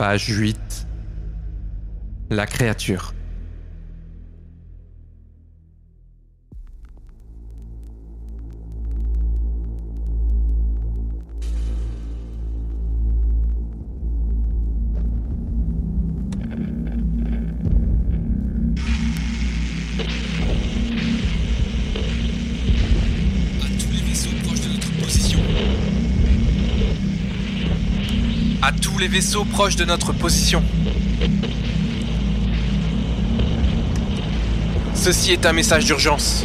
Page 8. La créature. Les vaisseaux proches de notre position. Ceci est un message d'urgence.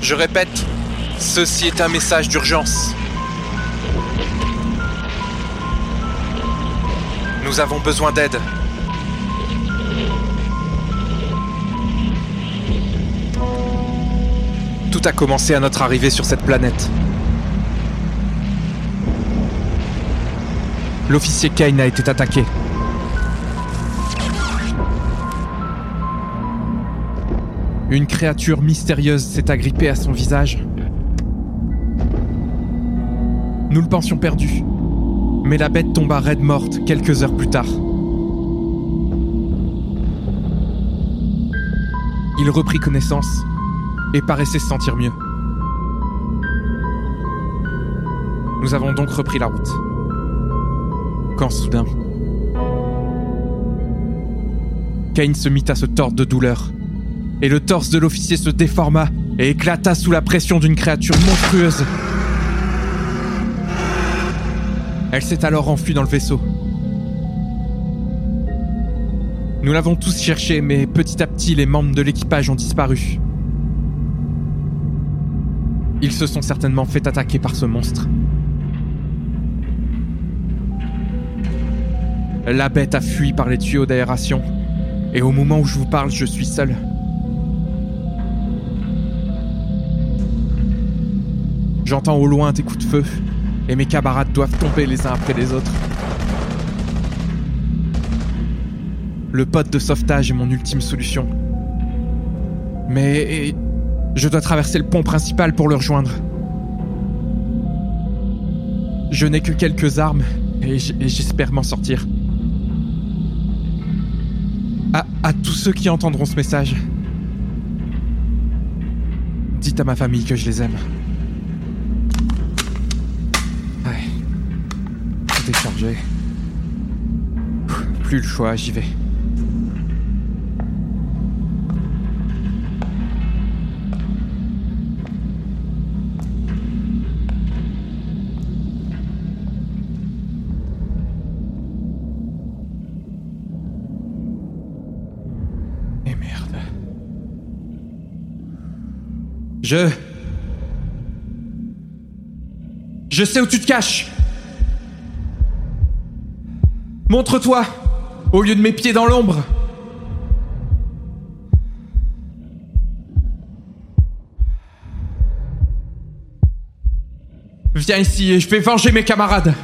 Je répète, ceci est un message d'urgence. Nous avons besoin d'aide. Tout a commencé à notre arrivée sur cette planète. L'officier Kane a été attaqué. Une créature mystérieuse s'est agrippée à son visage. Nous le pensions perdu, mais la bête tomba raide morte quelques heures plus tard. Il reprit connaissance et paraissait se sentir mieux. Nous avons donc repris la route. Quand soudain, Kane se mit à se tordre de douleur, et le torse de l'officier se déforma et éclata sous la pression d'une créature monstrueuse. Elle s'est alors enfuie dans le vaisseau. Nous l'avons tous cherché, mais petit à petit, les membres de l'équipage ont disparu. Ils se sont certainement fait attaquer par ce monstre. La bête a fui par les tuyaux d'aération. Et au moment où je vous parle, je suis seul. J'entends au loin des coups de feu. Et mes camarades doivent tomber les uns après les autres. Le pote de sauvetage est mon ultime solution. Mais je dois traverser le pont principal pour le rejoindre. Je n'ai que quelques armes et j'espère m'en sortir. À, tous ceux qui entendront ce message, dites à ma famille que je les aime. Ouais. Tout est chargé. Plus le choix, j'y vais. Je... Je sais où tu te caches. Montre-toi Au lieu de mes pieds dans l'ombre. Viens ici et je vais venger mes camarades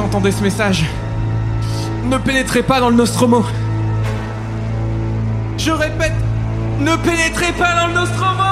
entendez ce message, ne pénétrez pas dans le Nostromo. Je répète, ne pénétrez pas dans le Nostromo